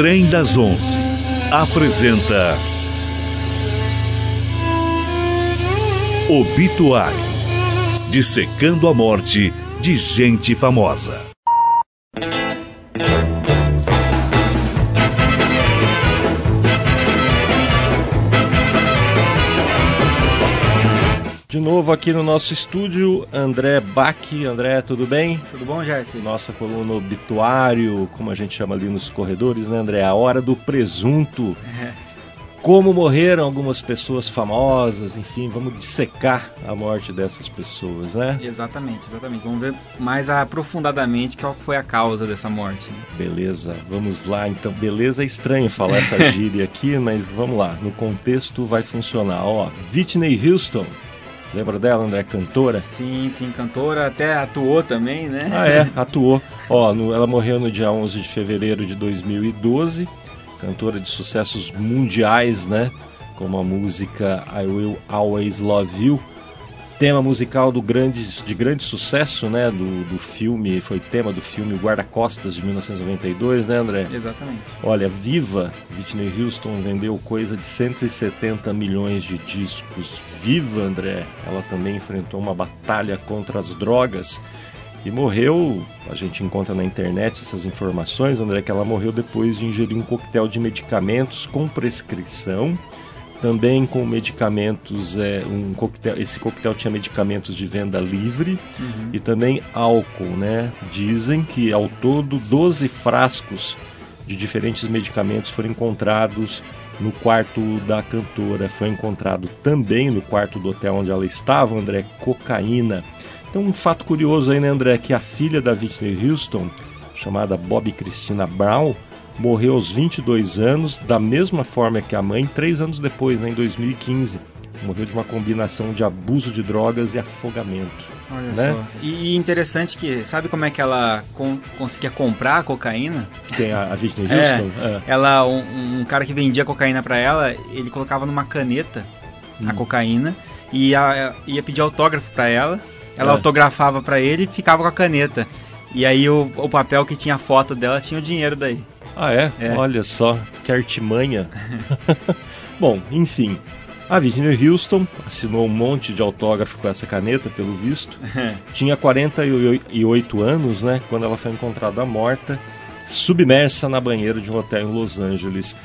Trem das Onze apresenta Obituário Dissecando a morte de gente famosa. Novo aqui no nosso estúdio, André Bach. André, tudo bem? Tudo bom, Jarci? Nossa coluna obituário, como a gente chama ali nos corredores, né, André? A hora do presunto. É. Como morreram algumas pessoas famosas, enfim, vamos dissecar a morte dessas pessoas, né? Exatamente, exatamente. Vamos ver mais aprofundadamente qual foi a causa dessa morte. Né? Beleza, vamos lá. Então, beleza é estranho falar essa gíria aqui, mas vamos lá. No contexto vai funcionar. Ó, Whitney Houston Lembra dela, André? Cantora? Sim, sim, cantora. Até atuou também, né? Ah, é, atuou. Ó, no, ela morreu no dia 11 de fevereiro de 2012. Cantora de sucessos mundiais, né? Como a música I Will Always Love You tema musical do grande, de grande sucesso, né, do, do filme, foi tema do filme Guarda-Costas de 1992, né, André? Exatamente. Olha, Viva, Whitney Houston vendeu coisa de 170 milhões de discos. Viva, André, ela também enfrentou uma batalha contra as drogas e morreu. A gente encontra na internet essas informações, André, que ela morreu depois de ingerir um coquetel de medicamentos com prescrição também com medicamentos, é, um coquetel, esse coquetel tinha medicamentos de venda livre uhum. e também álcool, né? Dizem que ao todo 12 frascos de diferentes medicamentos foram encontrados no quarto da cantora. Foi encontrado também no quarto do hotel onde ela estava, André, cocaína. Então, um fato curioso aí, né, André, que a filha da Whitney Houston, chamada Bob Christina Brown, morreu aos 22 anos, da mesma forma que a mãe, três anos depois, né, em 2015. Morreu de uma combinação de abuso de drogas e afogamento. Olha né? só. E interessante que, sabe como é que ela com, conseguia comprar a cocaína? Tem a, a Whitney é. Houston? É, é. Ela, um, um, cara que vendia cocaína para ela, ele colocava numa caneta hum. a cocaína e ia, ia pedir autógrafo para ela. Ela é. autografava para ele e ficava com a caneta. E aí o, o papel que tinha a foto dela tinha o dinheiro daí. Ah, é? é? Olha só, que artimanha. Bom, enfim. A Whitney Houston assinou um monte de autógrafo com essa caneta, pelo visto. Tinha 48 anos, né? Quando ela foi encontrada morta, submersa na banheira de um hotel em Los Angeles.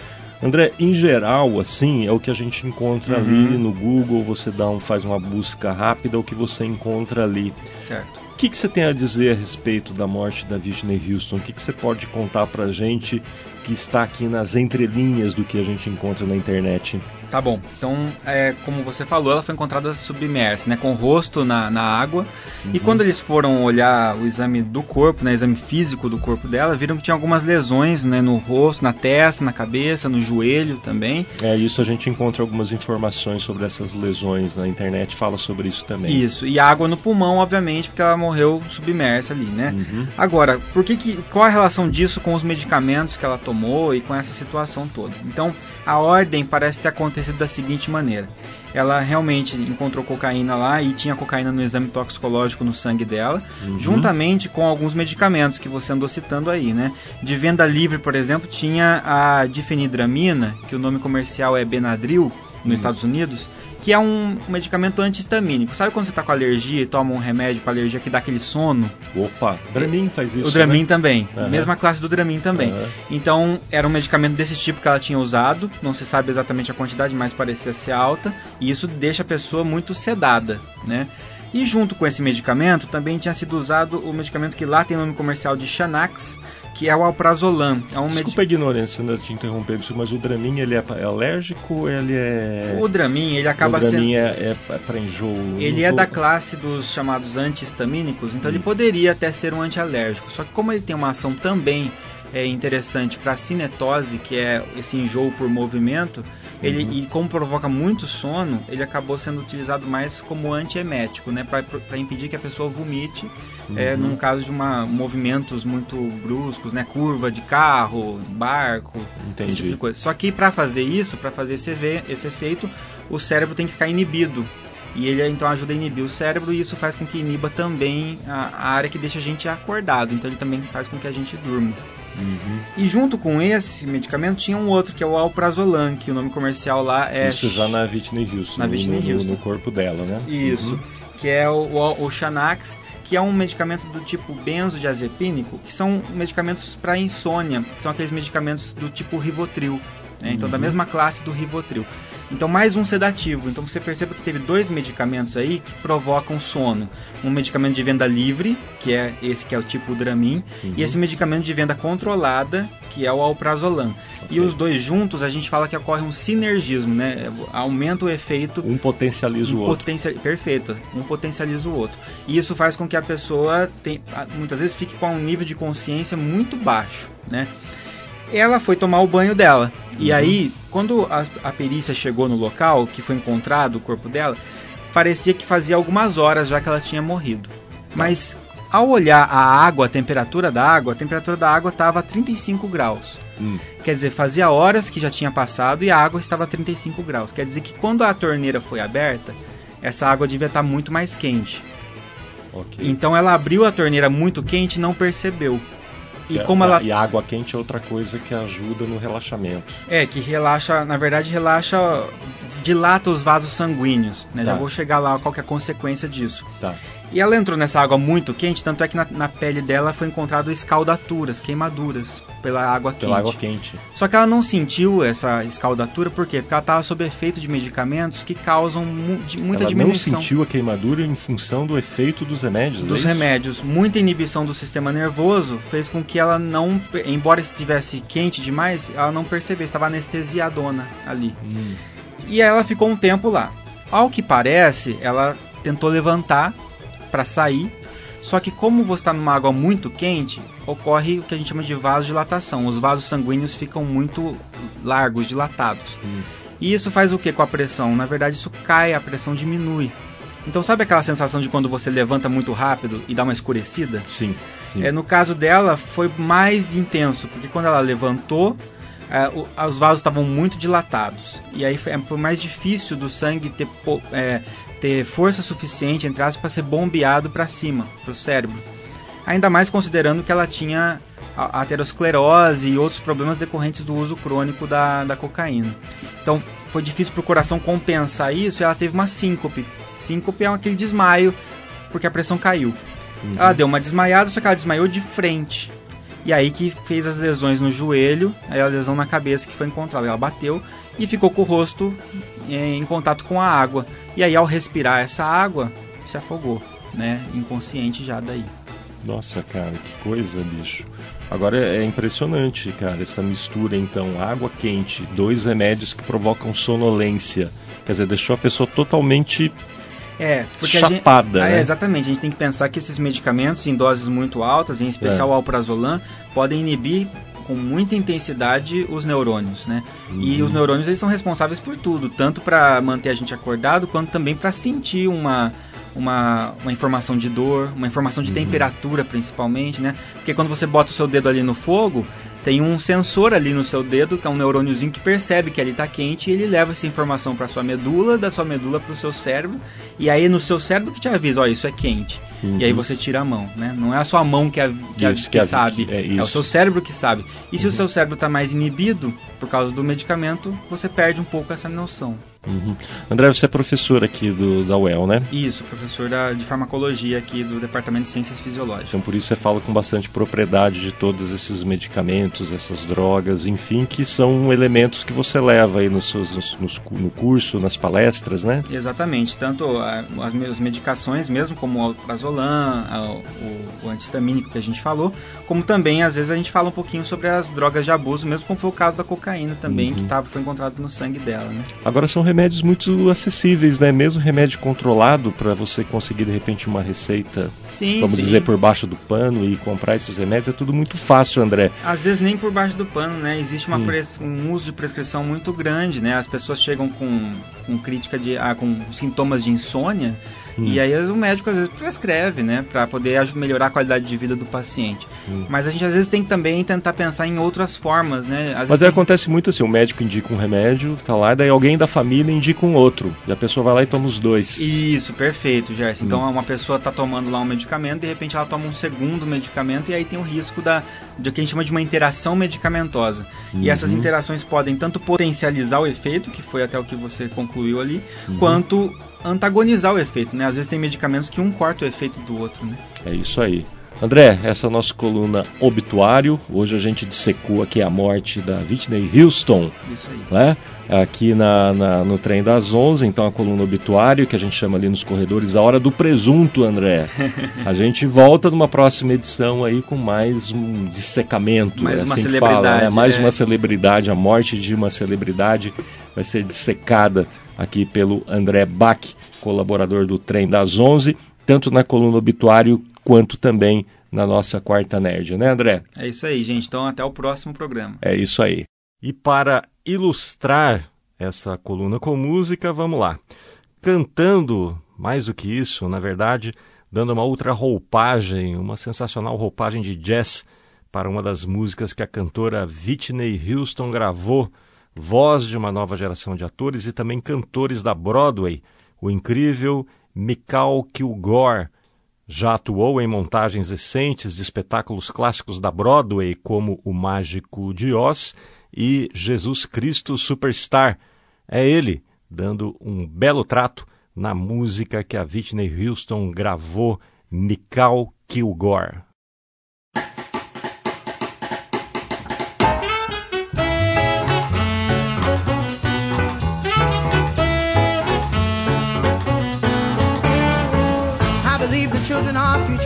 André, em geral, assim, é o que a gente encontra uhum. ali no Google, você dá um, faz uma busca rápida, é o que você encontra ali. Certo. O que, que você tem a dizer a respeito da morte da Whitney Houston? O que, que você pode contar pra gente que está aqui nas entrelinhas do que a gente encontra na internet? Tá bom. Então, é, como você falou, ela foi encontrada submersa, né, com o rosto na, na água. Uhum. E quando eles foram olhar o exame do corpo, né, exame físico do corpo dela, viram que tinha algumas lesões, né, no rosto, na testa, na cabeça, no joelho também. É, isso a gente encontra algumas informações sobre essas lesões na internet, fala sobre isso também. Isso. E água no pulmão, obviamente, porque ela morreu submersa ali, né? Uhum. Agora, por que que qual a relação disso com os medicamentos que ela tomou e com essa situação toda? Então, a ordem parece ter acontecido da seguinte maneira: ela realmente encontrou cocaína lá e tinha cocaína no exame toxicológico no sangue dela, uhum. juntamente com alguns medicamentos que você andou citando aí, né? De venda livre, por exemplo, tinha a difenidramina, que o nome comercial é Benadryl nos uhum. Estados Unidos, que é um medicamento antihistamínico. Sabe quando você está com alergia e toma um remédio com alergia que dá aquele sono? Opa, Dramin faz isso. O Dramin né? também. Uhum. Mesma classe do Dramin também. Uhum. Então, era um medicamento desse tipo que ela tinha usado. Não se sabe exatamente a quantidade, mas parecia ser alta. E isso deixa a pessoa muito sedada, né? E junto com esse medicamento também tinha sido usado o medicamento que lá tem nome comercial de Xanax, que é o alprazolam. É um Desculpa med... a ignorância né, te interromper, mas o Dramin ele é, é alérgico ele é... O Dramin, ele acaba sendo... O Dramin sendo... é, é para enjoo... Ele é da classe dos chamados antihistamínicos, então hum. ele poderia até ser um antialérgico. Só que como ele tem uma ação também é interessante para cinetose, que é esse enjoo por movimento, ele, uhum. e como provoca muito sono, ele acabou sendo utilizado mais como antiemético, né, para impedir que a pessoa vomite, é, uhum. é, num caso de uma, movimentos muito bruscos, né, curva de carro, barco, Entendi. esse tipo de coisa. Só que para fazer isso, para fazer esse, esse efeito, o cérebro tem que ficar inibido. E ele então ajuda a inibir o cérebro e isso faz com que iniba também a, a área que deixa a gente acordado. Então ele também faz com que a gente durma. Uhum. E junto com esse medicamento tinha um outro, que é o alprazolam, que o nome comercial lá é... Isso já na Whitney Houston, na Whitney no, Houston. no corpo dela, né? Isso, uhum. que é o, o, o Xanax, que é um medicamento do tipo benzodiazepínico, que são medicamentos para insônia, são aqueles medicamentos do tipo Rivotril, né? então uhum. da mesma classe do Rivotril. Então, mais um sedativo. Então, você percebe que teve dois medicamentos aí que provocam sono. Um medicamento de venda livre, que é esse que é o tipo Dramin, uhum. e esse medicamento de venda controlada, que é o Alprazolam. Okay. E os dois juntos, a gente fala que ocorre um sinergismo, né? Aumenta o efeito. Um potencializa um o outro. Potencial... Perfeito. Um potencializa o outro. E isso faz com que a pessoa, tem... muitas vezes, fique com um nível de consciência muito baixo, né? Ela foi tomar o banho dela. E uhum. aí, quando a, a perícia chegou no local, que foi encontrado o corpo dela, parecia que fazia algumas horas já que ela tinha morrido. Mas ao olhar a água, a temperatura da água, a temperatura da água estava a 35 graus. Hum. Quer dizer, fazia horas que já tinha passado e a água estava a 35 graus. Quer dizer que quando a torneira foi aberta, essa água devia estar muito mais quente. Okay. Então ela abriu a torneira muito quente e não percebeu. E, como ela... e a água quente é outra coisa que ajuda no relaxamento. É, que relaxa, na verdade, relaxa, dilata os vasos sanguíneos. Né? Tá. Já vou chegar lá qual é a consequência disso. Tá. E ela entrou nessa água muito quente, tanto é que na, na pele dela foi encontrado escaldaturas, queimaduras pela água quente. Pela água quente. Só que ela não sentiu essa escaldatura, por quê? Porque ela estava sob efeito de medicamentos que causam mu muita ela diminuição. Ela não sentiu a queimadura em função do efeito dos remédios, Dos é remédios. Muita inibição do sistema nervoso fez com que ela não, embora estivesse quente demais, ela não percebesse, estava anestesiadona ali. Hum. E aí ela ficou um tempo lá. Ao que parece, ela tentou levantar para sair. Só que como você está numa água muito quente, ocorre o que a gente chama de vasodilatação. Os vasos sanguíneos ficam muito largos, dilatados. Hum. E isso faz o que com a pressão? Na verdade, isso cai, a pressão diminui. Então, sabe aquela sensação de quando você levanta muito rápido e dá uma escurecida? Sim. sim. É, no caso dela, foi mais intenso, porque quando ela levantou, é, o, os vasos estavam muito dilatados. E aí foi, foi mais difícil do sangue ter é, ter força suficiente, entre aspas, para ser bombeado para cima, para o cérebro. Ainda mais considerando que ela tinha aterosclerose e outros problemas decorrentes do uso crônico da, da cocaína. Então foi difícil para o coração compensar isso e ela teve uma síncope. Síncope é aquele desmaio porque a pressão caiu. Uhum. Ela deu uma desmaiada, só que ela desmaiou de frente. E aí que fez as lesões no joelho, aí a lesão na cabeça que foi encontrada. Ela bateu e ficou com o rosto em contato com a água. E aí, ao respirar essa água, se afogou, né? Inconsciente já daí. Nossa, cara, que coisa, bicho. Agora é impressionante, cara, essa mistura, então, água quente, dois remédios que provocam sonolência. Quer dizer, deixou a pessoa totalmente é, porque chapada. A gente, né? é, exatamente, a gente tem que pensar que esses medicamentos em doses muito altas, em especial é. o alprazolam, podem inibir com muita intensidade os neurônios, né? Uhum. E os neurônios eles são responsáveis por tudo, tanto para manter a gente acordado, quanto também para sentir uma, uma, uma informação de dor, uma informação de uhum. temperatura principalmente, né? Porque quando você bota o seu dedo ali no fogo, tem um sensor ali no seu dedo, que é um neurôniozinho que percebe que ele está quente e ele leva essa informação para sua medula, da sua medula para o seu cérebro, e aí no seu cérebro que te avisa, ó, isso é quente. Uhum. E aí você tira a mão, né? Não é a sua mão que, a, que, isso, a, que, que sabe, é, é, o seu cérebro que sabe. E se uhum. o seu cérebro está mais inibido por causa do medicamento, você perde um pouco essa noção. Uhum. André, você é professor aqui do, da UEL, né? Isso, professor da, de farmacologia aqui do Departamento de Ciências Fisiológicas. Então por isso você fala com bastante propriedade de todos esses medicamentos, essas drogas, enfim, que são elementos que você leva aí nos seus, nos, nos, no curso, nas palestras, né? Exatamente, tanto as, as medicações mesmo, como o alprazolam, o, o antihistamínico que a gente falou, como também às vezes a gente fala um pouquinho sobre as drogas de abuso, mesmo como foi o caso da cocaína também, uhum. que tava, foi encontrado no sangue dela, né? Agora são remédios muito acessíveis, né? Mesmo remédio controlado para você conseguir de repente uma receita, sim, vamos sim. dizer, por baixo do pano e comprar esses remédios, é tudo muito fácil, André. Às vezes nem por baixo do pano, né? Existe uma hum. um uso de prescrição muito grande, né? As pessoas chegam com, com crítica de ah, com sintomas de insônia Hum. E aí o médico às vezes prescreve, né, para poder melhorar a qualidade de vida do paciente. Hum. Mas a gente às vezes tem que também tentar pensar em outras formas, né? Às Mas tem... acontece muito assim, o médico indica um remédio, tá lá, daí alguém da família indica um outro. E a pessoa vai lá e toma os dois. Isso, perfeito, Gerson. Então hum. uma pessoa tá tomando lá um medicamento, de repente ela toma um segundo medicamento e aí tem o risco da, do que a gente chama de uma interação medicamentosa. Uhum. E essas interações podem tanto potencializar o efeito, que foi até o que você concluiu ali, uhum. quanto antagonizar o efeito, né? Às vezes tem medicamentos que um corta o efeito do outro, né? É isso aí. André, essa é a nossa coluna Obituário. Hoje a gente dissecou aqui a morte da Whitney Houston. Isso aí. Né? Aqui na, na, no trem das 11, então a coluna Obituário, que a gente chama ali nos corredores a hora do presunto, André. A gente volta numa próxima edição aí com mais um dissecamento. Mais é uma assim celebridade. Fala, né? Mais é. uma celebridade, a morte de uma celebridade vai ser dissecada aqui pelo André Bach, colaborador do Trem das 11, tanto na coluna Obituário quanto também na nossa quarta nerd, né, André? É isso aí, gente. Então até o próximo programa. É isso aí. E para ilustrar essa coluna com música, vamos lá. Cantando, mais do que isso, na verdade, dando uma outra roupagem, uma sensacional roupagem de jazz para uma das músicas que a cantora Whitney Houston gravou, voz de uma nova geração de atores e também cantores da Broadway, o incrível Mikal Kilgore, já atuou em montagens recentes de espetáculos clássicos da Broadway, como O Mágico de Oz e Jesus Cristo Superstar. É ele dando um belo trato na música que a Whitney Houston gravou, Mikal Kilgore.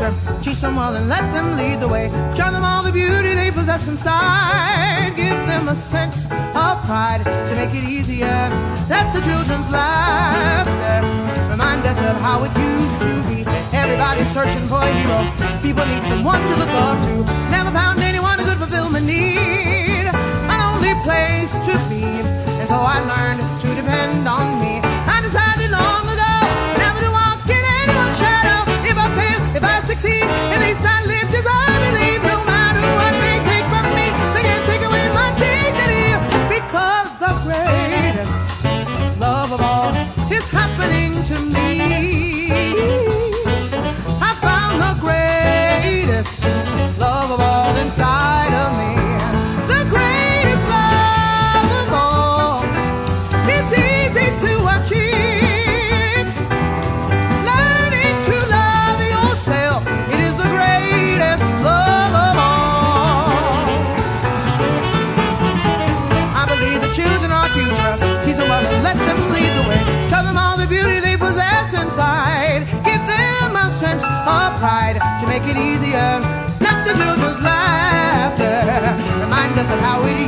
Our. Teach them well and let them lead the way. Show them all the beauty they possess inside. Give them a sense of pride to make it easier. Let the children's laughter remind us of how it used to be. Everybody's searching for a hero. People need someone to look up to. Never found anyone who could fulfill my need. An only place to be. that's how we